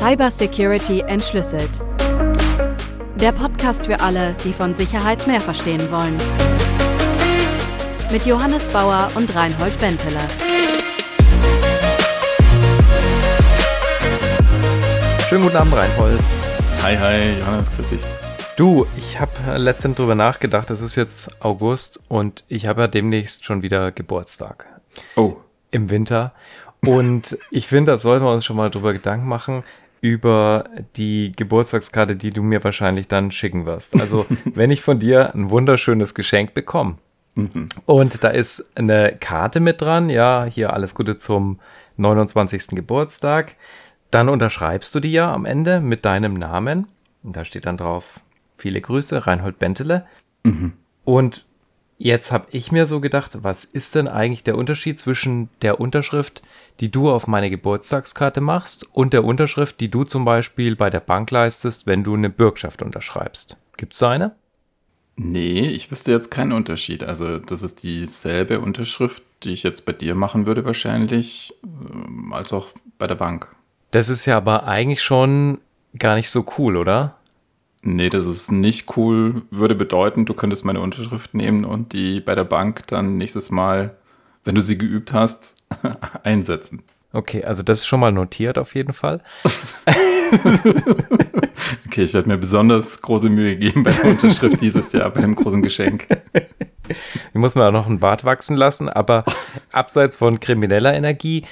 Cybersecurity entschlüsselt. Der Podcast für alle, die von Sicherheit mehr verstehen wollen. Mit Johannes Bauer und Reinhold Benteler. Schönen guten Abend, Reinhold. Hi, hi, Johannes, grüß dich. Du, ich habe letztens drüber nachgedacht, es ist jetzt August und ich habe ja demnächst schon wieder Geburtstag. Oh. Im Winter. Und ich finde, da sollten wir uns schon mal drüber Gedanken machen, über die Geburtstagskarte, die du mir wahrscheinlich dann schicken wirst. Also, wenn ich von dir ein wunderschönes Geschenk bekomme. Mhm. Und da ist eine Karte mit dran, ja, hier alles Gute zum 29. Geburtstag. Dann unterschreibst du die ja am Ende mit deinem Namen. Und da steht dann drauf, viele Grüße, Reinhold Bentele. Mhm. Und jetzt habe ich mir so gedacht, was ist denn eigentlich der Unterschied zwischen der Unterschrift, die du auf meine Geburtstagskarte machst, und der Unterschrift, die du zum Beispiel bei der Bank leistest, wenn du eine Bürgschaft unterschreibst? Gibt es so eine? Nee, ich wüsste jetzt keinen Unterschied. Also das ist dieselbe Unterschrift, die ich jetzt bei dir machen würde wahrscheinlich, ähm, als auch bei der Bank. Das ist ja aber eigentlich schon gar nicht so cool, oder? Nee, das ist nicht cool. Würde bedeuten, du könntest meine Unterschrift nehmen und die bei der Bank dann nächstes Mal, wenn du sie geübt hast, einsetzen. Okay, also das ist schon mal notiert auf jeden Fall. okay, ich werde mir besonders große Mühe geben bei der Unterschrift dieses Jahr, bei dem großen Geschenk. Ich muss mir auch noch einen Bart wachsen lassen, aber abseits von krimineller Energie,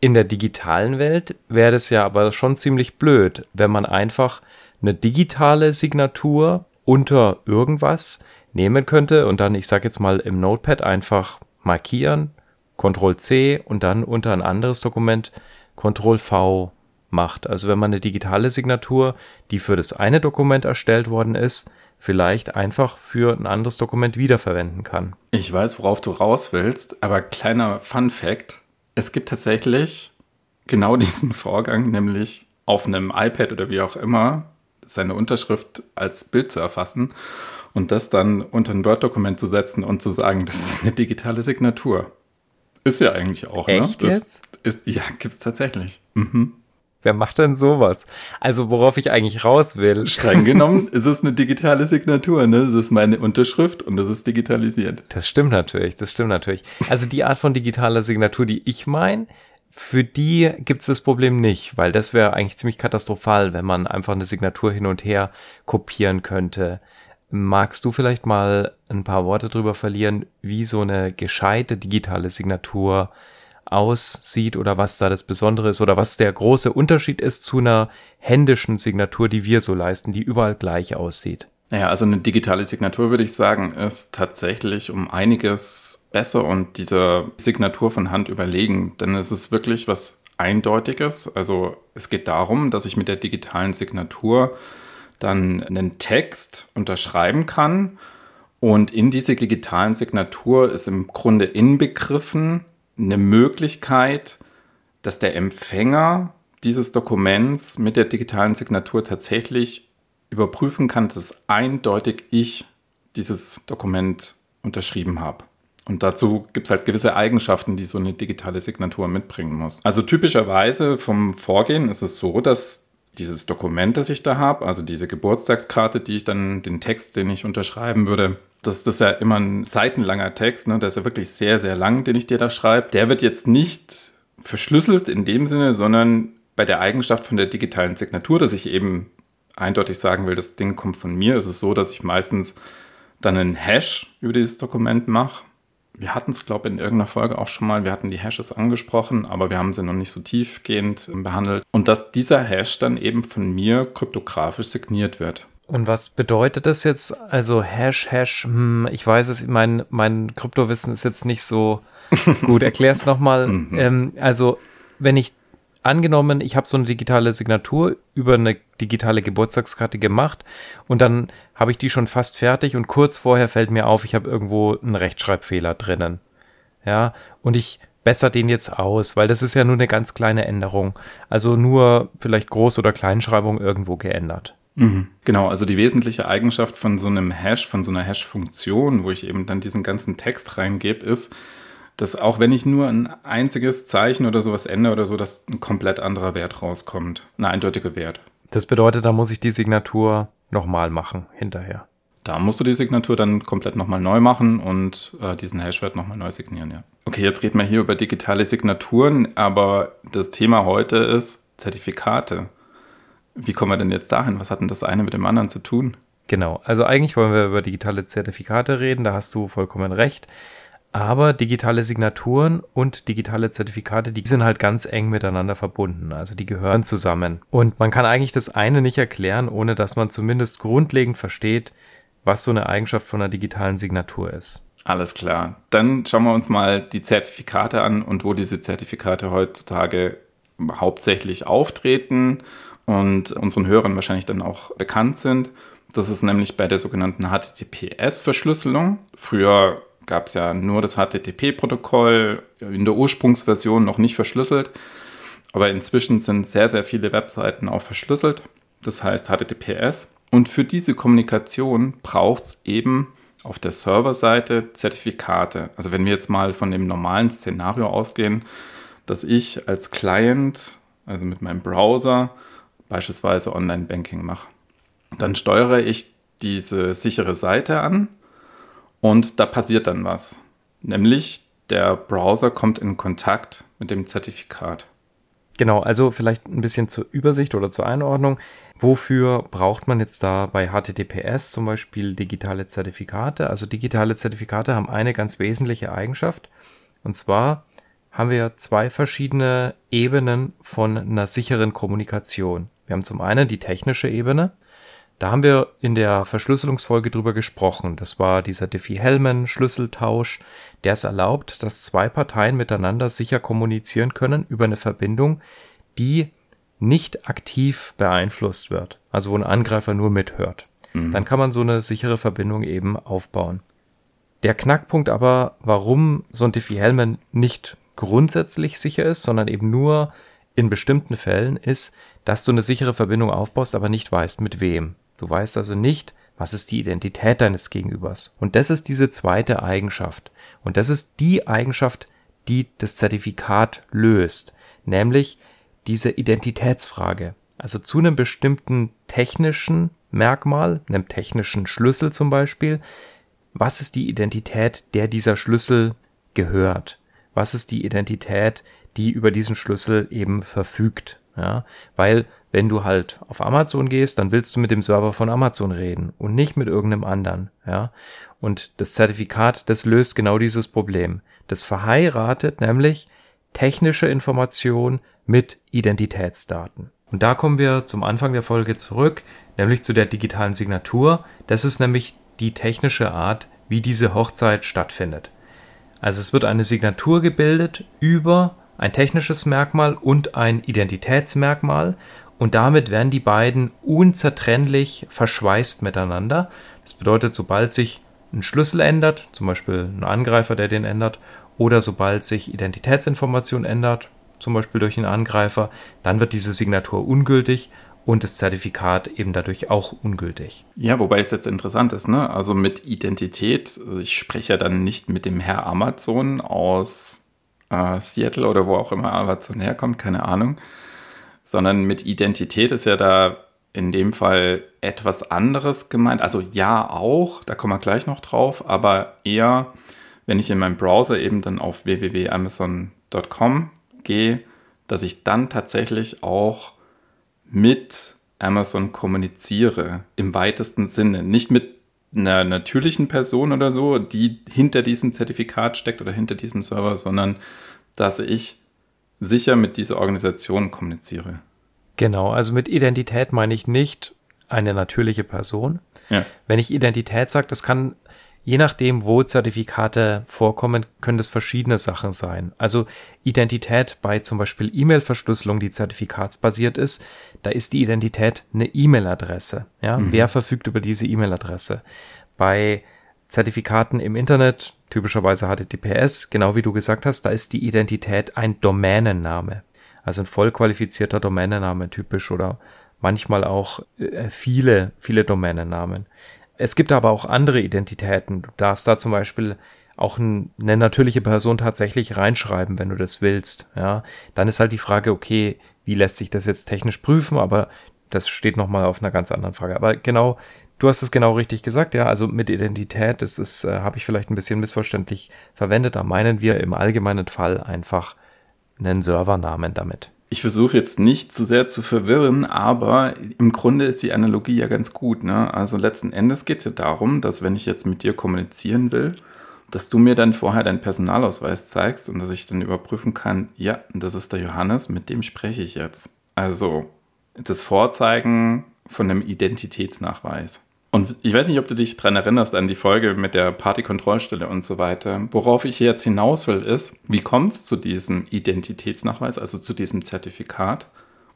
in der digitalen Welt wäre das ja aber schon ziemlich blöd, wenn man einfach eine digitale Signatur unter irgendwas nehmen könnte und dann, ich sage jetzt mal, im Notepad einfach markieren, Ctrl C und dann unter ein anderes Dokument Ctrl V macht. Also wenn man eine digitale Signatur, die für das eine Dokument erstellt worden ist, vielleicht einfach für ein anderes Dokument wiederverwenden kann. Ich weiß, worauf du raus willst, aber kleiner Fun Fact, es gibt tatsächlich genau diesen Vorgang, nämlich auf einem iPad oder wie auch immer, seine Unterschrift als Bild zu erfassen und das dann unter ein Word-Dokument zu setzen und zu sagen, das ist eine digitale Signatur. Ist ja eigentlich auch, ne? Echt ne? Das jetzt? Ist, ja, gibt es tatsächlich. Mhm. Wer macht denn sowas? Also, worauf ich eigentlich raus will. Streng genommen ist es eine digitale Signatur, ne? Das ist meine Unterschrift und das ist digitalisiert. Das stimmt natürlich, das stimmt natürlich. Also, die Art von digitaler Signatur, die ich meine, für die gibt es das Problem nicht, weil das wäre eigentlich ziemlich katastrophal, wenn man einfach eine Signatur hin und her kopieren könnte. Magst du vielleicht mal ein paar Worte drüber verlieren, wie so eine gescheite digitale Signatur aussieht oder was da das Besondere ist oder was der große Unterschied ist zu einer händischen Signatur, die wir so leisten, die überall gleich aussieht. Naja, also eine digitale Signatur würde ich sagen, ist tatsächlich um einiges besser und dieser Signatur von Hand überlegen, denn es ist wirklich was Eindeutiges. Also es geht darum, dass ich mit der digitalen Signatur dann einen Text unterschreiben kann und in diese digitalen Signatur ist im Grunde inbegriffen, eine Möglichkeit, dass der Empfänger dieses Dokuments mit der digitalen Signatur tatsächlich überprüfen kann, dass eindeutig ich dieses Dokument unterschrieben habe. Und dazu gibt es halt gewisse Eigenschaften, die so eine digitale Signatur mitbringen muss. Also typischerweise vom Vorgehen ist es so, dass dieses Dokument, das ich da habe, also diese Geburtstagskarte, die ich dann, den Text, den ich unterschreiben würde, das, das ist ja immer ein seitenlanger Text, ne? der ist ja wirklich sehr, sehr lang, den ich dir da schreibe. Der wird jetzt nicht verschlüsselt in dem Sinne, sondern bei der Eigenschaft von der digitalen Signatur, dass ich eben eindeutig sagen will, das Ding kommt von mir, ist es so, dass ich meistens dann einen Hash über dieses Dokument mache. Wir hatten es, glaube ich, in irgendeiner Folge auch schon mal. Wir hatten die Hashes angesprochen, aber wir haben sie noch nicht so tiefgehend behandelt. Und dass dieser Hash dann eben von mir kryptografisch signiert wird. Und was bedeutet das jetzt? Also Hash, Hash, hm, ich weiß es, mein, mein Kryptowissen ist jetzt nicht so gut. Erklär es nochmal. mhm. ähm, also, wenn ich angenommen, ich habe so eine digitale Signatur über eine digitale Geburtstagskarte gemacht und dann habe ich die schon fast fertig und kurz vorher fällt mir auf, ich habe irgendwo einen Rechtschreibfehler drinnen. Ja, und ich besser den jetzt aus, weil das ist ja nur eine ganz kleine Änderung. Also nur vielleicht Groß- oder Kleinschreibung irgendwo geändert. Mhm. Genau, also die wesentliche Eigenschaft von so einem Hash, von so einer Hash-Funktion, wo ich eben dann diesen ganzen Text reingebe, ist, dass auch wenn ich nur ein einziges Zeichen oder sowas ändere oder so, dass ein komplett anderer Wert rauskommt. Ein eindeutiger Wert. Das bedeutet, da muss ich die Signatur nochmal machen hinterher. Da musst du die Signatur dann komplett nochmal neu machen und äh, diesen Hashwert nochmal neu signieren, ja. Okay, jetzt reden wir hier über digitale Signaturen, aber das Thema heute ist Zertifikate. Wie kommen wir denn jetzt dahin? Was hat denn das eine mit dem anderen zu tun? Genau, also eigentlich wollen wir über digitale Zertifikate reden, da hast du vollkommen recht. Aber digitale Signaturen und digitale Zertifikate, die sind halt ganz eng miteinander verbunden. Also die gehören zusammen. Und man kann eigentlich das eine nicht erklären, ohne dass man zumindest grundlegend versteht, was so eine Eigenschaft von einer digitalen Signatur ist. Alles klar. Dann schauen wir uns mal die Zertifikate an und wo diese Zertifikate heutzutage hauptsächlich auftreten und unseren Hörern wahrscheinlich dann auch bekannt sind. Das ist nämlich bei der sogenannten HTTPS-Verschlüsselung. Früher gab es ja nur das HTTP-Protokoll, in der Ursprungsversion noch nicht verschlüsselt. Aber inzwischen sind sehr, sehr viele Webseiten auch verschlüsselt. Das heißt HTTPS. Und für diese Kommunikation braucht es eben auf der Serverseite Zertifikate. Also wenn wir jetzt mal von dem normalen Szenario ausgehen, dass ich als Client, also mit meinem Browser, beispielsweise Online-Banking mache. Dann steuere ich diese sichere Seite an und da passiert dann was. Nämlich der Browser kommt in Kontakt mit dem Zertifikat. Genau, also vielleicht ein bisschen zur Übersicht oder zur Einordnung. Wofür braucht man jetzt da bei HTTPS zum Beispiel digitale Zertifikate? Also digitale Zertifikate haben eine ganz wesentliche Eigenschaft. Und zwar haben wir zwei verschiedene Ebenen von einer sicheren Kommunikation. Wir haben zum einen die technische Ebene. Da haben wir in der Verschlüsselungsfolge drüber gesprochen. Das war dieser Diffie-Hellman-Schlüsseltausch, der es erlaubt, dass zwei Parteien miteinander sicher kommunizieren können über eine Verbindung, die nicht aktiv beeinflusst wird, also wo ein Angreifer nur mithört. Mhm. Dann kann man so eine sichere Verbindung eben aufbauen. Der Knackpunkt aber, warum so ein Diffie-Hellman nicht grundsätzlich sicher ist, sondern eben nur in bestimmten Fällen, ist, dass du eine sichere Verbindung aufbaust, aber nicht weißt, mit wem. Du weißt also nicht, was ist die Identität deines Gegenübers. Und das ist diese zweite Eigenschaft. Und das ist die Eigenschaft, die das Zertifikat löst, nämlich diese Identitätsfrage. Also zu einem bestimmten technischen Merkmal, einem technischen Schlüssel zum Beispiel, was ist die Identität, der dieser Schlüssel gehört? Was ist die Identität, die über diesen Schlüssel eben verfügt? Ja, weil wenn du halt auf Amazon gehst, dann willst du mit dem Server von Amazon reden und nicht mit irgendeinem anderen. Ja, und das Zertifikat, das löst genau dieses Problem. Das verheiratet nämlich technische Information mit Identitätsdaten. Und da kommen wir zum Anfang der Folge zurück, nämlich zu der digitalen Signatur. Das ist nämlich die technische Art, wie diese Hochzeit stattfindet. Also es wird eine Signatur gebildet über ein technisches Merkmal und ein Identitätsmerkmal und damit werden die beiden unzertrennlich verschweißt miteinander. Das bedeutet, sobald sich ein Schlüssel ändert, zum Beispiel ein Angreifer, der den ändert, oder sobald sich Identitätsinformation ändert, zum Beispiel durch einen Angreifer, dann wird diese Signatur ungültig und das Zertifikat eben dadurch auch ungültig. Ja, wobei es jetzt interessant ist, ne? Also mit Identität, ich spreche ja dann nicht mit dem Herr Amazon aus äh, Seattle oder wo auch immer Amazon herkommt, keine Ahnung, sondern mit Identität ist ja da in dem Fall etwas anderes gemeint. Also ja auch, da kommen wir gleich noch drauf, aber eher, wenn ich in meinem Browser eben dann auf www.amazon.com gehe, dass ich dann tatsächlich auch mit Amazon kommuniziere im weitesten Sinne. Nicht mit einer natürlichen Person oder so, die hinter diesem Zertifikat steckt oder hinter diesem Server, sondern dass ich sicher mit dieser Organisation kommuniziere. Genau, also mit Identität meine ich nicht eine natürliche Person. Ja. Wenn ich Identität sage, das kann je nachdem, wo Zertifikate vorkommen, können das verschiedene Sachen sein. Also Identität bei zum Beispiel E-Mail-Verschlüsselung, die zertifikatsbasiert ist, da ist die Identität eine E-Mail-Adresse. Ja, mhm. wer verfügt über diese E-Mail-Adresse? Bei Zertifikaten im Internet, typischerweise HTTPS, genau wie du gesagt hast, da ist die Identität ein Domänenname. Also ein voll qualifizierter Domänenname typisch oder manchmal auch äh, viele, viele Domänennamen. Es gibt aber auch andere Identitäten. Du darfst da zum Beispiel auch ein, eine natürliche Person tatsächlich reinschreiben, wenn du das willst. Ja, dann ist halt die Frage, okay, wie lässt sich das jetzt technisch prüfen? Aber das steht nochmal auf einer ganz anderen Frage. Aber genau, du hast es genau richtig gesagt, ja. Also mit Identität, das ist, äh, habe ich vielleicht ein bisschen missverständlich verwendet. Da meinen wir im allgemeinen Fall einfach einen Servernamen damit. Ich versuche jetzt nicht zu sehr zu verwirren, aber im Grunde ist die Analogie ja ganz gut. Ne? Also letzten Endes geht es ja darum, dass wenn ich jetzt mit dir kommunizieren will, dass du mir dann vorher deinen Personalausweis zeigst und dass ich dann überprüfen kann, ja, das ist der Johannes, mit dem spreche ich jetzt. Also das Vorzeigen von einem Identitätsnachweis. Und ich weiß nicht, ob du dich daran erinnerst an die Folge mit der Partykontrollstelle und so weiter. Worauf ich jetzt hinaus will, ist, wie kommt es zu diesem Identitätsnachweis, also zu diesem Zertifikat?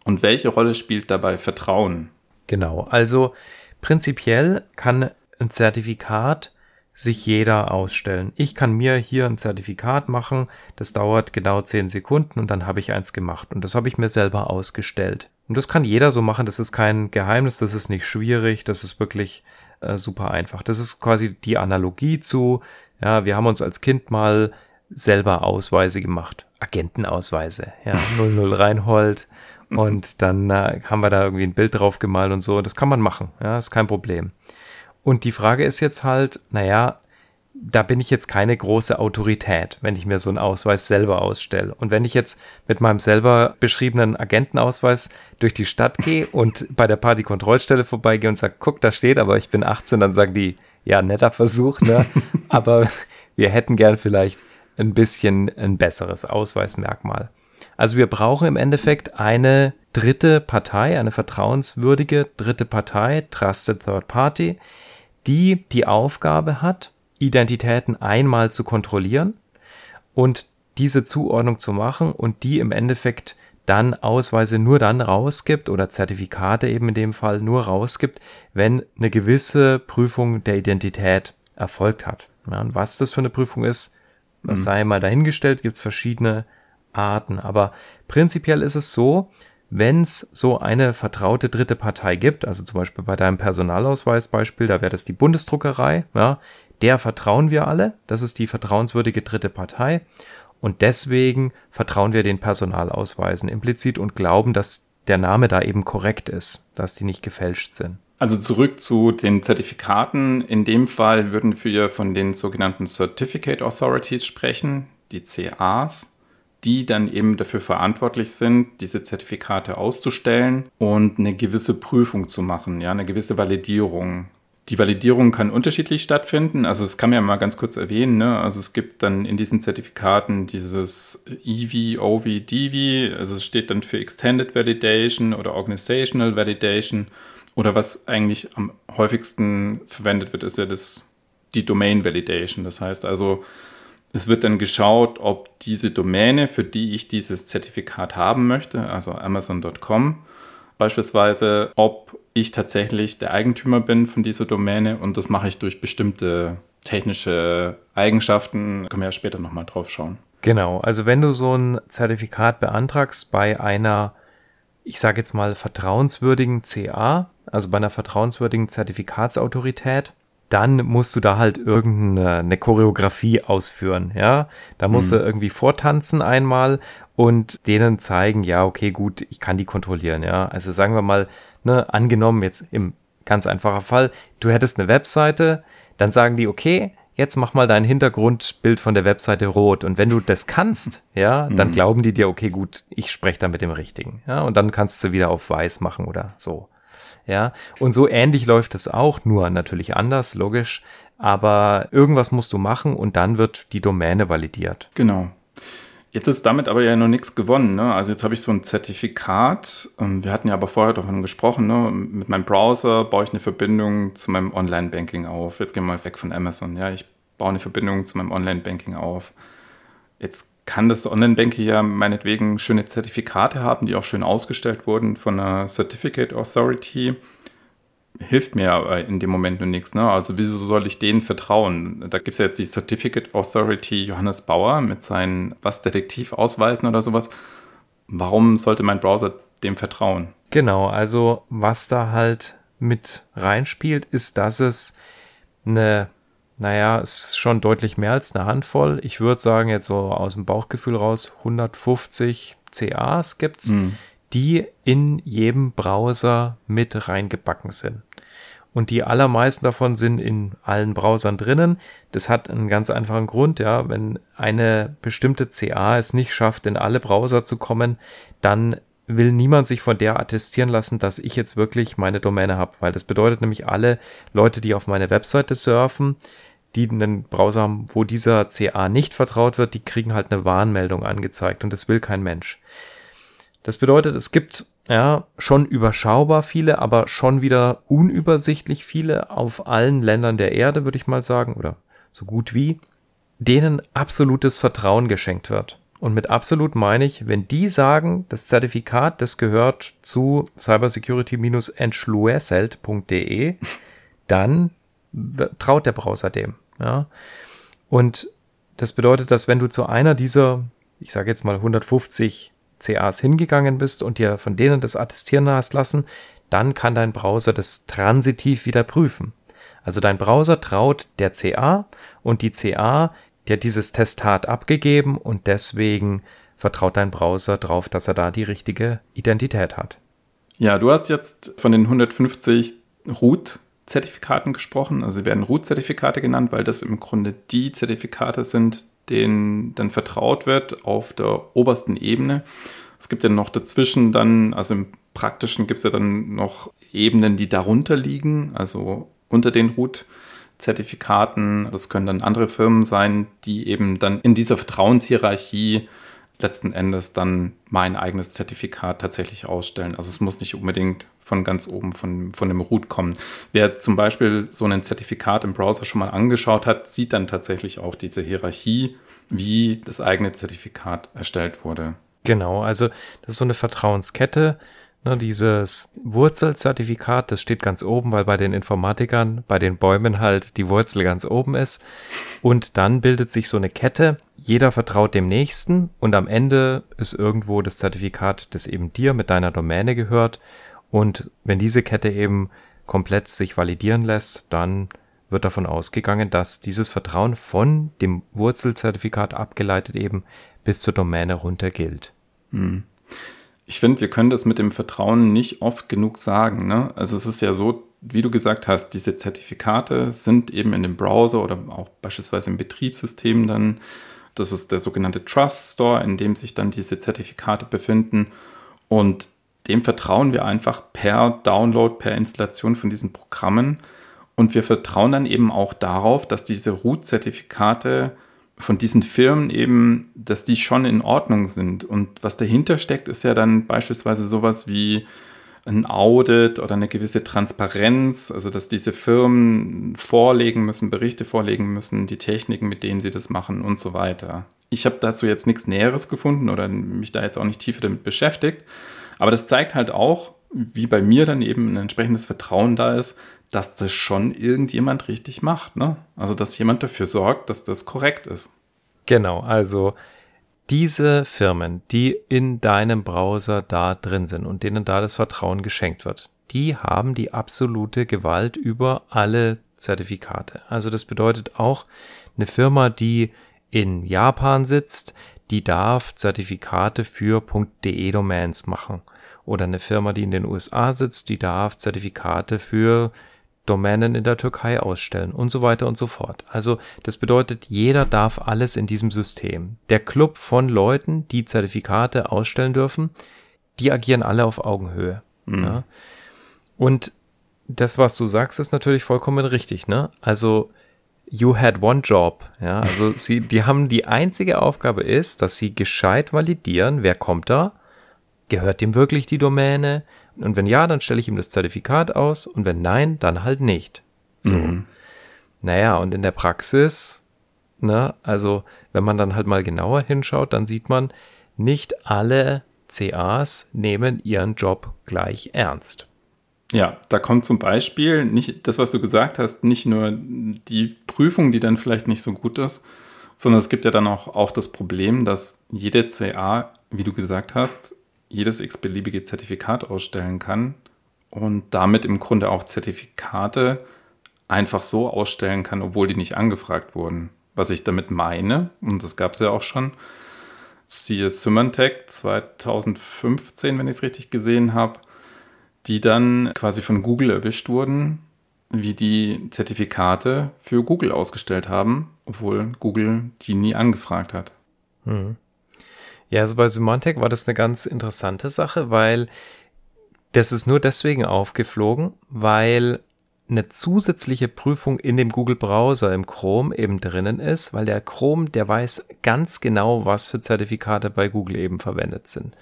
Und welche Rolle spielt dabei Vertrauen? Genau, also prinzipiell kann ein Zertifikat sich jeder ausstellen. Ich kann mir hier ein Zertifikat machen, das dauert genau 10 Sekunden und dann habe ich eins gemacht. Und das habe ich mir selber ausgestellt. Und das kann jeder so machen, das ist kein Geheimnis, das ist nicht schwierig, das ist wirklich äh, super einfach. Das ist quasi die Analogie zu, ja, wir haben uns als Kind mal selber Ausweise gemacht, Agentenausweise, ja, 00 Reinhold und dann äh, haben wir da irgendwie ein Bild drauf gemalt und so, das kann man machen, ja, ist kein Problem. Und die Frage ist jetzt halt, naja, da bin ich jetzt keine große Autorität, wenn ich mir so einen Ausweis selber ausstelle. Und wenn ich jetzt mit meinem selber beschriebenen Agentenausweis durch die Stadt gehe und bei der Partykontrollstelle vorbeigehe und sage, guck, da steht, aber ich bin 18, dann sagen die, ja, netter Versuch, ne? aber wir hätten gern vielleicht ein bisschen ein besseres Ausweismerkmal. Also wir brauchen im Endeffekt eine dritte Partei, eine vertrauenswürdige dritte Partei, Trusted Third Party, die die Aufgabe hat, Identitäten einmal zu kontrollieren und diese Zuordnung zu machen und die im Endeffekt dann Ausweise nur dann rausgibt oder Zertifikate eben in dem Fall nur rausgibt, wenn eine gewisse Prüfung der Identität erfolgt hat. Ja, und was das für eine Prüfung ist, das mhm. sei mal dahingestellt, gibt es verschiedene Arten. Aber prinzipiell ist es so, wenn es so eine vertraute dritte Partei gibt, also zum Beispiel bei deinem Personalausweisbeispiel, da wäre das die Bundesdruckerei, ja, der vertrauen wir alle. Das ist die vertrauenswürdige dritte Partei. Und deswegen vertrauen wir den Personalausweisen implizit und glauben, dass der Name da eben korrekt ist, dass die nicht gefälscht sind. Also zurück zu den Zertifikaten. In dem Fall würden wir von den sogenannten Certificate Authorities sprechen, die CAs, die dann eben dafür verantwortlich sind, diese Zertifikate auszustellen und eine gewisse Prüfung zu machen, ja, eine gewisse Validierung. Die Validierung kann unterschiedlich stattfinden. Also es kann man ja mal ganz kurz erwähnen. Ne? Also es gibt dann in diesen Zertifikaten dieses EV, OV, DV. Also es steht dann für Extended Validation oder Organizational Validation. Oder was eigentlich am häufigsten verwendet wird, ist ja das, die Domain Validation. Das heißt also, es wird dann geschaut, ob diese Domäne, für die ich dieses Zertifikat haben möchte, also Amazon.com, beispielsweise, ob ich tatsächlich der Eigentümer bin von dieser Domäne und das mache ich durch bestimmte technische Eigenschaften. Können wir ja später nochmal drauf schauen. Genau, also wenn du so ein Zertifikat beantragst bei einer, ich sage jetzt mal, vertrauenswürdigen CA, also bei einer vertrauenswürdigen Zertifikatsautorität, dann musst du da halt irgendeine Choreografie ausführen, ja. Da musst hm. du irgendwie vortanzen einmal und denen zeigen, ja, okay, gut, ich kann die kontrollieren, ja. Also sagen wir mal, ne, angenommen jetzt im ganz einfacher Fall, du hättest eine Webseite, dann sagen die, okay, jetzt mach mal dein Hintergrundbild von der Webseite rot. Und wenn du das kannst, ja, dann mhm. glauben die dir, okay, gut, ich spreche da mit dem Richtigen. Ja, und dann kannst du wieder auf weiß machen oder so. Ja, und so ähnlich läuft es auch, nur natürlich anders, logisch. Aber irgendwas musst du machen und dann wird die Domäne validiert. Genau. Jetzt ist damit aber ja noch nichts gewonnen. Ne? Also jetzt habe ich so ein Zertifikat. Ähm, wir hatten ja aber vorher davon gesprochen. Ne? Mit meinem Browser baue ich eine Verbindung zu meinem Online-Banking auf. Jetzt gehen wir mal weg von Amazon. Ja, ich baue eine Verbindung zu meinem Online-Banking auf. Jetzt kann das Online-Banking ja meinetwegen schöne Zertifikate haben, die auch schön ausgestellt wurden von einer Certificate Authority hilft mir aber in dem Moment nur nichts. Ne? Also wieso soll ich denen vertrauen? Da gibt es ja jetzt die Certificate Authority Johannes Bauer mit seinen was Detektivausweisen oder sowas. Warum sollte mein Browser dem vertrauen? Genau, also was da halt mit reinspielt, ist, dass es eine naja, es ist schon deutlich mehr als eine Handvoll. Ich würde sagen, jetzt so aus dem Bauchgefühl raus, 150 CAs gibt's, mhm. die in jedem Browser mit reingebacken sind. Und die allermeisten davon sind in allen Browsern drinnen. Das hat einen ganz einfachen Grund, ja. Wenn eine bestimmte CA es nicht schafft, in alle Browser zu kommen, dann will niemand sich von der attestieren lassen, dass ich jetzt wirklich meine Domäne habe, weil das bedeutet nämlich alle Leute, die auf meine Webseite surfen, die einen Browser haben, wo dieser CA nicht vertraut wird, die kriegen halt eine Warnmeldung angezeigt und das will kein Mensch. Das bedeutet, es gibt ja schon überschaubar viele, aber schon wieder unübersichtlich viele auf allen Ländern der Erde, würde ich mal sagen, oder so gut wie, denen absolutes Vertrauen geschenkt wird. Und mit absolut meine ich, wenn die sagen, das Zertifikat, das gehört zu cybersecurity-entschlüsselt.de, dann traut der Browser dem. Ja? Und das bedeutet, dass wenn du zu einer dieser, ich sage jetzt mal 150 CAs hingegangen bist und dir von denen das attestieren hast lassen, dann kann dein Browser das transitiv wieder prüfen. Also dein Browser traut der CA und die CA hat dieses Testat abgegeben und deswegen vertraut dein Browser darauf, dass er da die richtige Identität hat. Ja, du hast jetzt von den 150 Root-Zertifikaten gesprochen. Also sie werden Root-Zertifikate genannt, weil das im Grunde die Zertifikate sind, denen dann vertraut wird auf der obersten Ebene. Es gibt ja noch dazwischen dann, also im Praktischen gibt es ja dann noch Ebenen, die darunter liegen, also unter den Root-Zertifikaten. Zertifikaten. Das können dann andere Firmen sein, die eben dann in dieser Vertrauenshierarchie letzten Endes dann mein eigenes Zertifikat tatsächlich ausstellen. Also es muss nicht unbedingt von ganz oben von, von dem Root kommen. Wer zum Beispiel so ein Zertifikat im Browser schon mal angeschaut hat, sieht dann tatsächlich auch diese Hierarchie, wie das eigene Zertifikat erstellt wurde. Genau, also das ist so eine Vertrauenskette. Ne, dieses Wurzelzertifikat, das steht ganz oben, weil bei den Informatikern, bei den Bäumen halt die Wurzel ganz oben ist. Und dann bildet sich so eine Kette. Jeder vertraut dem Nächsten und am Ende ist irgendwo das Zertifikat, das eben dir mit deiner Domäne gehört. Und wenn diese Kette eben komplett sich validieren lässt, dann wird davon ausgegangen, dass dieses Vertrauen von dem Wurzelzertifikat abgeleitet eben bis zur Domäne runter gilt. Hm ich finde, wir können das mit dem Vertrauen nicht oft genug sagen. Ne? Also es ist ja so, wie du gesagt hast, diese Zertifikate sind eben in dem Browser oder auch beispielsweise im Betriebssystem dann. Das ist der sogenannte Trust Store, in dem sich dann diese Zertifikate befinden. Und dem vertrauen wir einfach per Download, per Installation von diesen Programmen. Und wir vertrauen dann eben auch darauf, dass diese Root-Zertifikate von diesen Firmen eben, dass die schon in Ordnung sind. Und was dahinter steckt, ist ja dann beispielsweise sowas wie ein Audit oder eine gewisse Transparenz, also dass diese Firmen vorlegen müssen, Berichte vorlegen müssen, die Techniken, mit denen sie das machen und so weiter. Ich habe dazu jetzt nichts Näheres gefunden oder mich da jetzt auch nicht tiefer damit beschäftigt, aber das zeigt halt auch, wie bei mir dann eben ein entsprechendes Vertrauen da ist, dass das schon irgendjemand richtig macht. Ne? Also, dass jemand dafür sorgt, dass das korrekt ist. Genau, also diese Firmen, die in deinem Browser da drin sind und denen da das Vertrauen geschenkt wird, die haben die absolute Gewalt über alle Zertifikate. Also das bedeutet auch, eine Firma, die in Japan sitzt, die darf Zertifikate für .de Domains machen. Oder eine Firma, die in den USA sitzt, die darf Zertifikate für Domänen in der Türkei ausstellen und so weiter und so fort. Also das bedeutet, jeder darf alles in diesem System. Der Club von Leuten, die Zertifikate ausstellen dürfen, die agieren alle auf Augenhöhe. Mhm. Ja. Und das, was du sagst, ist natürlich vollkommen richtig. Ne? Also you had one job. Ja, also sie, die haben die einzige Aufgabe ist, dass sie gescheit validieren, wer kommt da, gehört dem wirklich die Domäne, und wenn ja, dann stelle ich ihm das Zertifikat aus und wenn nein, dann halt nicht. So. Mhm. Naja, und in der Praxis, ne, also wenn man dann halt mal genauer hinschaut, dann sieht man, nicht alle CAs nehmen ihren Job gleich ernst. Ja, da kommt zum Beispiel nicht das, was du gesagt hast, nicht nur die Prüfung, die dann vielleicht nicht so gut ist, sondern es gibt ja dann auch, auch das Problem, dass jede CA, wie du gesagt hast, jedes x-beliebige Zertifikat ausstellen kann und damit im Grunde auch Zertifikate einfach so ausstellen kann, obwohl die nicht angefragt wurden. Was ich damit meine, und das gab es ja auch schon, siehe Symantec 2015, wenn ich es richtig gesehen habe, die dann quasi von Google erwischt wurden, wie die Zertifikate für Google ausgestellt haben, obwohl Google die nie angefragt hat. Hm. Ja, also bei Symantec war das eine ganz interessante Sache, weil das ist nur deswegen aufgeflogen, weil eine zusätzliche Prüfung in dem Google Browser im Chrome eben drinnen ist, weil der Chrome, der weiß ganz genau, was für Zertifikate bei Google eben verwendet sind.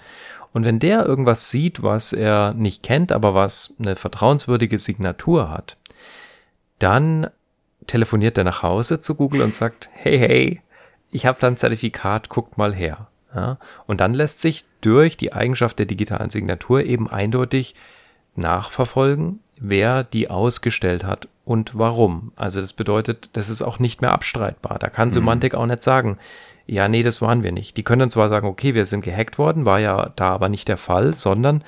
Und wenn der irgendwas sieht, was er nicht kennt, aber was eine vertrauenswürdige Signatur hat, dann telefoniert er nach Hause zu Google und sagt, hey, hey, ich habe da ein Zertifikat, guckt mal her. Ja, und dann lässt sich durch die Eigenschaft der digitalen Signatur eben eindeutig nachverfolgen, wer die ausgestellt hat und warum. Also das bedeutet, das ist auch nicht mehr abstreitbar. Da kann mhm. Semantik auch nicht sagen, ja, nee, das waren wir nicht. Die können zwar sagen, okay, wir sind gehackt worden, war ja da aber nicht der Fall, sondern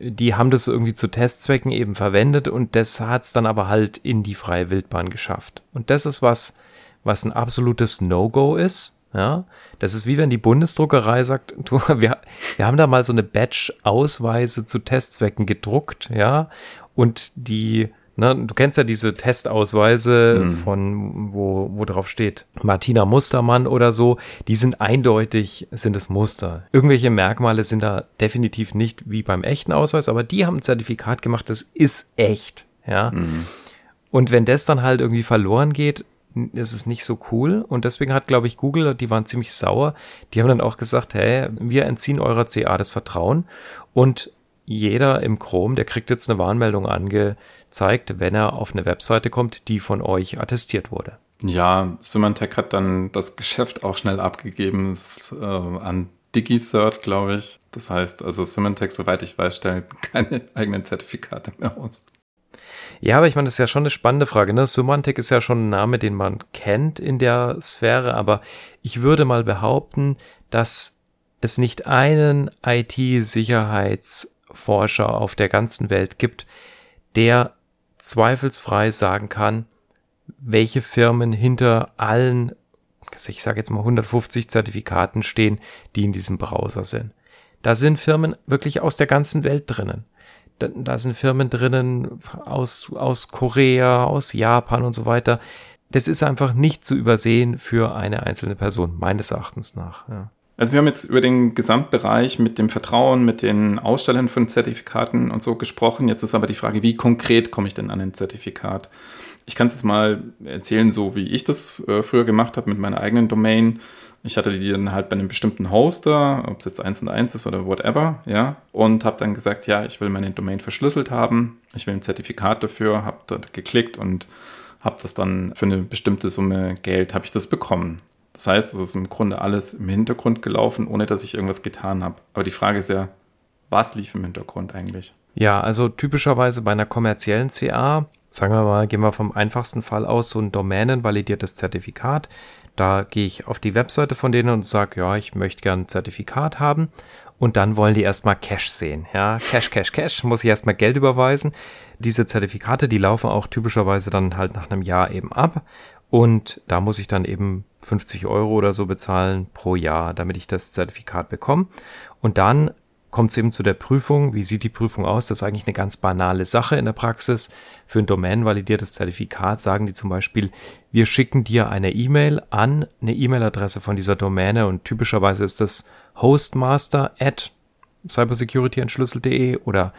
die haben das irgendwie zu Testzwecken eben verwendet und das hat es dann aber halt in die freie Wildbahn geschafft. Und das ist was, was ein absolutes No-Go ist. Ja, das ist wie wenn die Bundesdruckerei sagt, du, wir, wir haben da mal so eine Batch-Ausweise zu Testzwecken gedruckt, ja, und die Ne, du kennst ja diese Testausweise mhm. von, wo, wo drauf steht, Martina Mustermann oder so, die sind eindeutig, sind es Muster. Irgendwelche Merkmale sind da definitiv nicht wie beim echten Ausweis, aber die haben ein Zertifikat gemacht, das ist echt, ja. Mhm. Und wenn das dann halt irgendwie verloren geht, ist es nicht so cool. Und deswegen hat, glaube ich, Google, die waren ziemlich sauer. Die haben dann auch gesagt, hey, wir entziehen eurer CA das Vertrauen. Und jeder im Chrome, der kriegt jetzt eine Warnmeldung ange, zeigt, wenn er auf eine Webseite kommt, die von euch attestiert wurde. Ja, Symantec hat dann das Geschäft auch schnell abgegeben äh, an DigiCert, glaube ich. Das heißt, also Symantec, soweit ich weiß, stellt keine eigenen Zertifikate mehr aus. Ja, aber ich meine, das ist ja schon eine spannende Frage. Ne? Symantec ist ja schon ein Name, den man kennt in der Sphäre, aber ich würde mal behaupten, dass es nicht einen IT-Sicherheitsforscher auf der ganzen Welt gibt, der zweifelsfrei sagen kann, welche Firmen hinter allen, ich sage jetzt mal 150 Zertifikaten stehen, die in diesem Browser sind. Da sind Firmen wirklich aus der ganzen Welt drinnen. Da, da sind Firmen drinnen aus, aus Korea, aus Japan und so weiter. Das ist einfach nicht zu übersehen für eine einzelne Person, meines Erachtens nach. Ja. Also wir haben jetzt über den Gesamtbereich mit dem Vertrauen, mit den Ausstellern von Zertifikaten und so gesprochen. Jetzt ist aber die Frage, wie konkret komme ich denn an ein Zertifikat? Ich kann es jetzt mal erzählen, so wie ich das äh, früher gemacht habe mit meiner eigenen Domain. Ich hatte die dann halt bei einem bestimmten Hoster, ob es jetzt eins und eins ist oder whatever, ja, und habe dann gesagt, ja, ich will meine Domain verschlüsselt haben, ich will ein Zertifikat dafür, habe dort geklickt und habe das dann für eine bestimmte Summe Geld, habe ich das bekommen. Das heißt, es ist im Grunde alles im Hintergrund gelaufen, ohne dass ich irgendwas getan habe. Aber die Frage ist ja, was lief im Hintergrund eigentlich? Ja, also typischerweise bei einer kommerziellen CA, sagen wir mal, gehen wir vom einfachsten Fall aus, so ein domänenvalidiertes Zertifikat. Da gehe ich auf die Webseite von denen und sage, ja, ich möchte gerne ein Zertifikat haben. Und dann wollen die erstmal Cash sehen. Ja, Cash, Cash, Cash, muss ich erstmal Geld überweisen. Diese Zertifikate, die laufen auch typischerweise dann halt nach einem Jahr eben ab. Und da muss ich dann eben 50 Euro oder so bezahlen pro Jahr, damit ich das Zertifikat bekomme. Und dann kommt es eben zu der Prüfung. Wie sieht die Prüfung aus? Das ist eigentlich eine ganz banale Sache in der Praxis. Für ein domänenvalidiertes Zertifikat sagen die zum Beispiel, wir schicken dir eine E-Mail an eine E-Mail-Adresse von dieser Domäne und typischerweise ist das hostmaster at cybersecurityentschlüssel.de oder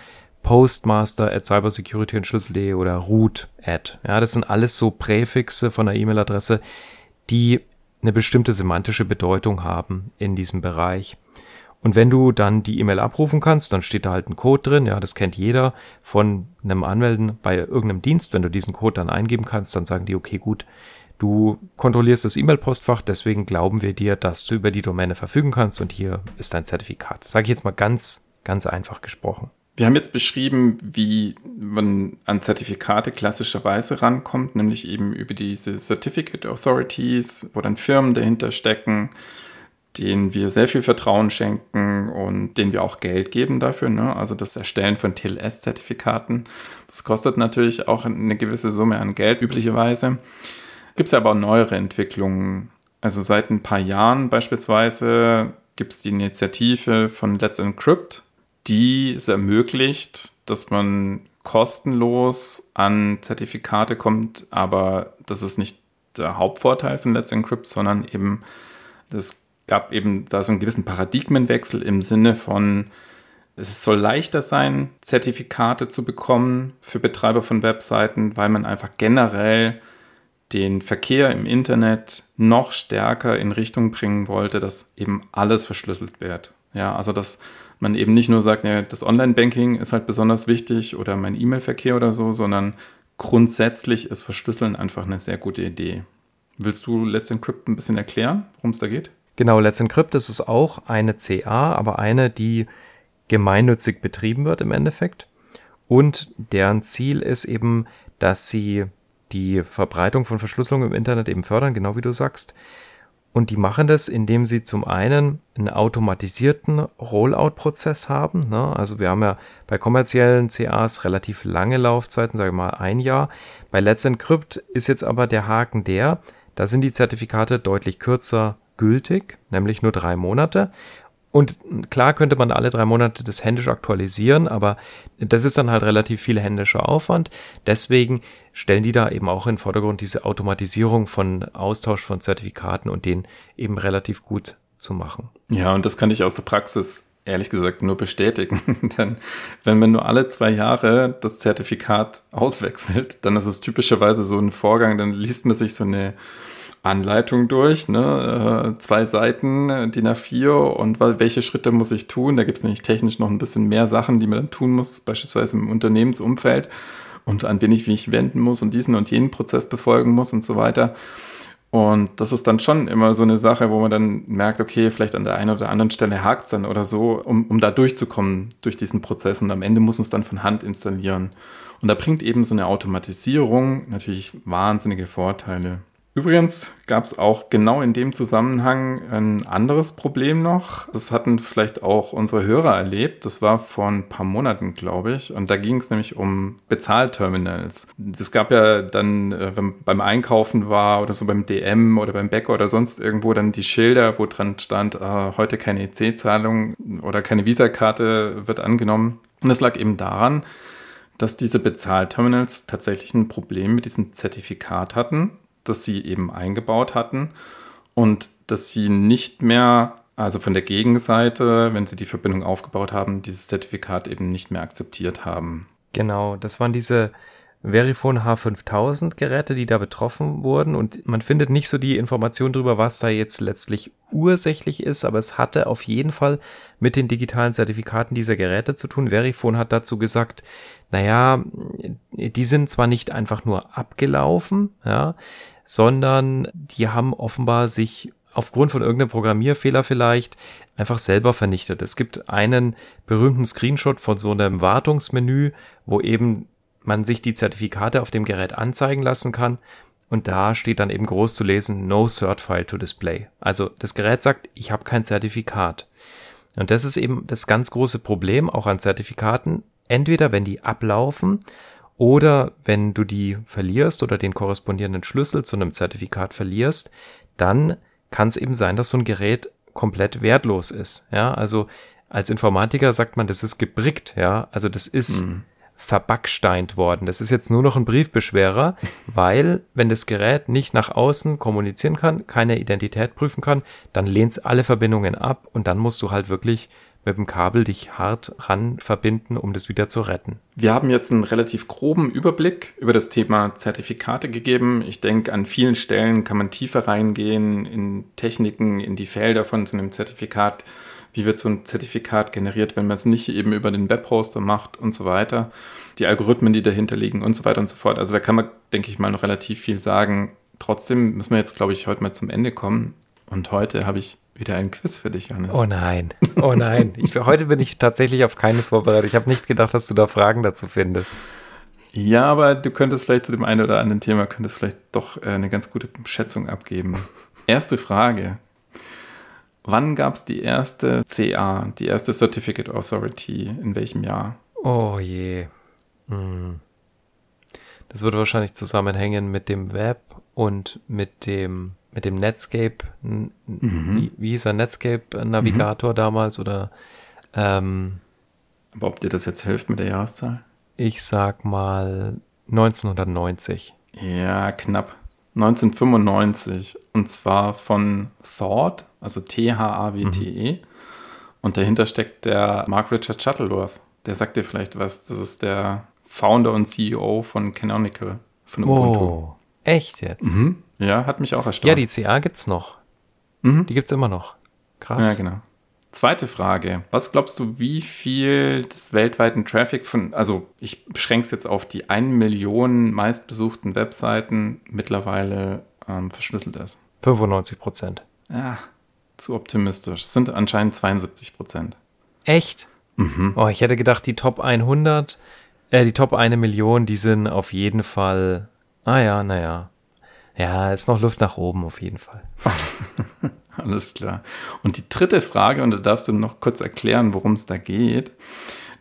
postmaster at cybersecurityentschlüssel.de oder root at. Ja, das sind alles so Präfixe von der E-Mail-Adresse, die eine bestimmte semantische Bedeutung haben in diesem Bereich. Und wenn du dann die E-Mail abrufen kannst, dann steht da halt ein Code drin. Ja, das kennt jeder von einem Anmelden bei irgendeinem Dienst. Wenn du diesen Code dann eingeben kannst, dann sagen die, okay, gut, du kontrollierst das E-Mail-Postfach, deswegen glauben wir dir, dass du über die Domäne verfügen kannst und hier ist dein Zertifikat. Sage ich jetzt mal ganz, ganz einfach gesprochen. Wir haben jetzt beschrieben, wie man an Zertifikate klassischerweise rankommt, nämlich eben über diese Certificate Authorities, wo dann Firmen dahinter stecken, denen wir sehr viel Vertrauen schenken und denen wir auch Geld geben dafür. Ne? Also das Erstellen von TLS-Zertifikaten, das kostet natürlich auch eine gewisse Summe an Geld üblicherweise. Gibt es aber auch neuere Entwicklungen. Also seit ein paar Jahren beispielsweise gibt es die Initiative von Let's Encrypt, die es ermöglicht, dass man kostenlos an Zertifikate kommt, aber das ist nicht der Hauptvorteil von Let's Encrypt, sondern eben das gab eben da so einen gewissen Paradigmenwechsel im Sinne von, es soll leichter sein, Zertifikate zu bekommen für Betreiber von Webseiten, weil man einfach generell den Verkehr im Internet noch stärker in Richtung bringen wollte, dass eben alles verschlüsselt wird. Ja, also dass man eben nicht nur sagt, ja, das Online-Banking ist halt besonders wichtig oder mein E-Mail-Verkehr oder so, sondern grundsätzlich ist Verschlüsseln einfach eine sehr gute Idee. Willst du Let's Encrypt ein bisschen erklären, worum es da geht? Genau, Let's Encrypt ist auch eine CA, aber eine, die gemeinnützig betrieben wird im Endeffekt. Und deren Ziel ist eben, dass sie die Verbreitung von Verschlüsselung im Internet eben fördern, genau wie du sagst. Und die machen das, indem sie zum einen einen automatisierten Rollout-Prozess haben. Ne? Also wir haben ja bei kommerziellen CAs relativ lange Laufzeiten, sage mal ein Jahr. Bei Let's Encrypt ist jetzt aber der Haken der, da sind die Zertifikate deutlich kürzer gültig, nämlich nur drei Monate. Und klar könnte man alle drei Monate das händisch aktualisieren, aber das ist dann halt relativ viel händischer Aufwand. Deswegen stellen die da eben auch in den Vordergrund diese Automatisierung von Austausch von Zertifikaten und den eben relativ gut zu machen. Ja, und das kann ich aus der Praxis ehrlich gesagt nur bestätigen. Denn wenn man nur alle zwei Jahre das Zertifikat auswechselt, dann ist es typischerweise so ein Vorgang, dann liest man sich so eine Anleitung durch, ne? Äh, zwei Seiten, äh, DIN A4 und welche Schritte muss ich tun. Da gibt es nämlich technisch noch ein bisschen mehr Sachen, die man dann tun muss, beispielsweise im Unternehmensumfeld und an wen ich wie ich wenden muss und diesen und jenen Prozess befolgen muss und so weiter. Und das ist dann schon immer so eine Sache, wo man dann merkt, okay, vielleicht an der einen oder anderen Stelle hakt es dann oder so, um, um da durchzukommen durch diesen Prozess. Und am Ende muss man es dann von Hand installieren. Und da bringt eben so eine Automatisierung natürlich wahnsinnige Vorteile. Übrigens gab es auch genau in dem Zusammenhang ein anderes Problem noch. Das hatten vielleicht auch unsere Hörer erlebt. Das war vor ein paar Monaten, glaube ich. Und da ging es nämlich um Bezahlterminals. Es gab ja dann, äh, wenn man beim Einkaufen war oder so beim DM oder beim Bäcker oder sonst irgendwo dann die Schilder, wo dran stand, äh, heute keine EC-Zahlung oder keine Visakarte wird angenommen. Und es lag eben daran, dass diese Bezahlterminals tatsächlich ein Problem mit diesem Zertifikat hatten das sie eben eingebaut hatten und dass sie nicht mehr, also von der Gegenseite, wenn sie die Verbindung aufgebaut haben, dieses Zertifikat eben nicht mehr akzeptiert haben. Genau, das waren diese Verifone H5000 Geräte, die da betroffen wurden und man findet nicht so die Information darüber, was da jetzt letztlich ursächlich ist, aber es hatte auf jeden Fall mit den digitalen Zertifikaten dieser Geräte zu tun. Verifone hat dazu gesagt, naja, die sind zwar nicht einfach nur abgelaufen, ja, sondern die haben offenbar sich aufgrund von irgendeinem Programmierfehler vielleicht einfach selber vernichtet. Es gibt einen berühmten Screenshot von so einem Wartungsmenü, wo eben man sich die Zertifikate auf dem Gerät anzeigen lassen kann. Und da steht dann eben groß zu lesen, no cert file to display. Also das Gerät sagt, ich habe kein Zertifikat. Und das ist eben das ganz große Problem auch an Zertifikaten. Entweder wenn die ablaufen oder wenn du die verlierst oder den korrespondierenden Schlüssel zu einem Zertifikat verlierst, dann kann es eben sein, dass so ein Gerät komplett wertlos ist. Ja, also als Informatiker sagt man, das ist gebrickt. Ja, also das ist mhm verbacksteint worden. Das ist jetzt nur noch ein Briefbeschwerer, weil wenn das Gerät nicht nach außen kommunizieren kann, keine Identität prüfen kann, dann lehnt es alle Verbindungen ab und dann musst du halt wirklich mit dem Kabel dich hart ran verbinden, um das wieder zu retten. Wir haben jetzt einen relativ groben Überblick über das Thema Zertifikate gegeben. Ich denke, an vielen Stellen kann man tiefer reingehen in Techniken, in die Felder von so einem Zertifikat wie wird so ein Zertifikat generiert, wenn man es nicht eben über den Webhoster macht und so weiter, die Algorithmen, die dahinter liegen und so weiter und so fort. Also da kann man, denke ich mal, noch relativ viel sagen. Trotzdem müssen wir jetzt, glaube ich, heute mal zum Ende kommen. Und heute habe ich wieder ein Quiz für dich, Johannes. Oh nein, oh nein. Ich, heute bin ich tatsächlich auf keines vorbereitet. Ich habe nicht gedacht, dass du da Fragen dazu findest. Ja, aber du könntest vielleicht zu dem einen oder anderen Thema, könntest vielleicht doch äh, eine ganz gute Schätzung abgeben. Erste Frage. Wann gab es die erste CA, die erste Certificate Authority? In welchem Jahr? Oh je. Hm. Das würde wahrscheinlich zusammenhängen mit dem Web und mit dem, mit dem Netscape. Mhm. Wie, wie hieß er? Netscape-Navigator mhm. damals oder ähm, Aber ob dir das jetzt hilft mit der Jahreszahl? Ich sag mal 1990. Ja, knapp. 1995. Und zwar von Thought, also T-H-A-W-T-E. Mhm. Und dahinter steckt der Mark Richard Shuttleworth. Der sagt dir vielleicht was. Das ist der Founder und CEO von Canonical, von Ubuntu. Oh, echt jetzt? Mhm. Ja, hat mich auch erstaunt. Ja, die CA gibt's noch. Mhm. Die gibt's immer noch. Krass. Ja, genau. Zweite Frage. Was glaubst du, wie viel des weltweiten Traffic von, also ich beschränke es jetzt auf die 1 Million meistbesuchten Webseiten mittlerweile ähm, verschlüsselt ist? 95 Prozent. Ja, zu optimistisch. Es sind anscheinend 72 Prozent. Echt? Mhm. Oh, ich hätte gedacht, die Top 100, äh, die Top 1 Million, die sind auf jeden Fall, ah ja, naja. Ja, ist noch Luft nach oben auf jeden Fall. Alles klar. Und die dritte Frage, und da darfst du noch kurz erklären, worum es da geht.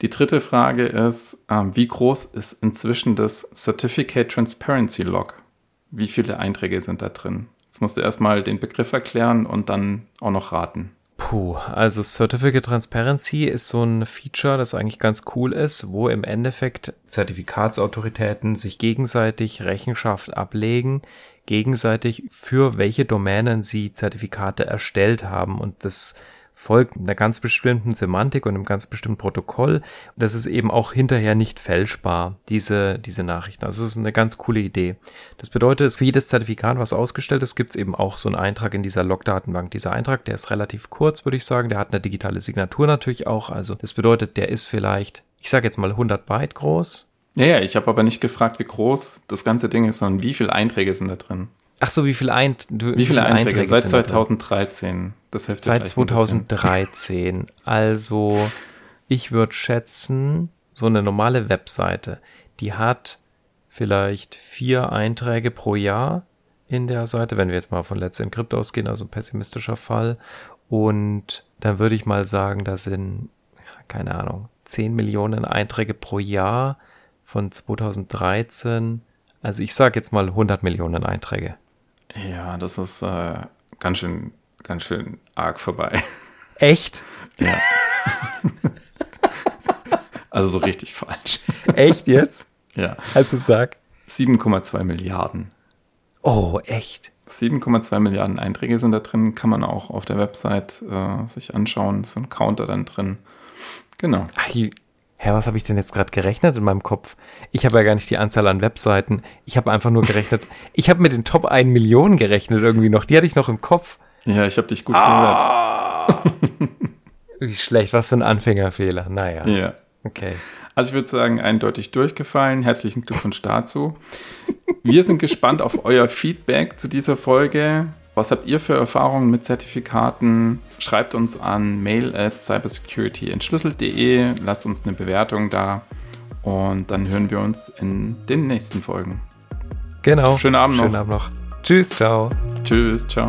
Die dritte Frage ist, ähm, wie groß ist inzwischen das Certificate Transparency Log? Wie viele Einträge sind da drin? Jetzt musst du erstmal den Begriff erklären und dann auch noch raten. Puh, also Certificate Transparency ist so ein Feature, das eigentlich ganz cool ist, wo im Endeffekt Zertifikatsautoritäten sich gegenseitig Rechenschaft ablegen gegenseitig, für welche Domänen sie Zertifikate erstellt haben. Und das folgt einer ganz bestimmten Semantik und einem ganz bestimmten Protokoll. Das ist eben auch hinterher nicht fälschbar, diese, diese Nachrichten. Also es ist eine ganz coole Idee. Das bedeutet, für jedes Zertifikat, was ausgestellt ist, gibt es eben auch so einen Eintrag in dieser Log-Datenbank. Dieser Eintrag, der ist relativ kurz, würde ich sagen. Der hat eine digitale Signatur natürlich auch. Also das bedeutet, der ist vielleicht, ich sage jetzt mal 100 Byte groß ja, ich habe aber nicht gefragt, wie groß das ganze Ding ist, sondern wie viele Einträge sind da drin. Ach so, wie viele, Eint wie viele, wie viele Einträge? Einträge? Seit 2013. Das hilft Seit 2013. Also, ich würde schätzen, so eine normale Webseite, die hat vielleicht vier Einträge pro Jahr in der Seite, wenn wir jetzt mal von Let's Encrypt ausgehen, also ein pessimistischer Fall. Und dann würde ich mal sagen, da sind, keine Ahnung, 10 Millionen Einträge pro Jahr von 2013. Also ich sage jetzt mal 100 Millionen Einträge. Ja, das ist äh, ganz schön, ganz schön arg vorbei. Echt? Ja. also so richtig falsch. Echt jetzt? Ja. Also sag. 7,2 Milliarden. Oh, echt? 7,2 Milliarden Einträge sind da drin, kann man auch auf der Website äh, sich anschauen. Ist so ein Counter dann drin. Genau. Ach, hä, was habe ich denn jetzt gerade gerechnet in meinem Kopf? Ich habe ja gar nicht die Anzahl an Webseiten. Ich habe einfach nur gerechnet. ich habe mit den Top 1 Millionen gerechnet irgendwie noch. Die hatte ich noch im Kopf. Ja, ich habe dich gut ah! Wie schlecht, was für ein Anfängerfehler. Naja. Ja. Okay. Also ich würde sagen, eindeutig durchgefallen. Herzlichen Glückwunsch dazu. Wir sind gespannt auf euer Feedback zu dieser Folge. Was habt ihr für Erfahrungen mit Zertifikaten? Schreibt uns an mail at cybersecurityentschlüsselt.de, lasst uns eine Bewertung da und dann hören wir uns in den nächsten Folgen. Genau. Schönen Abend noch. Schönen Abend noch. Tschüss, ciao. Tschüss, ciao.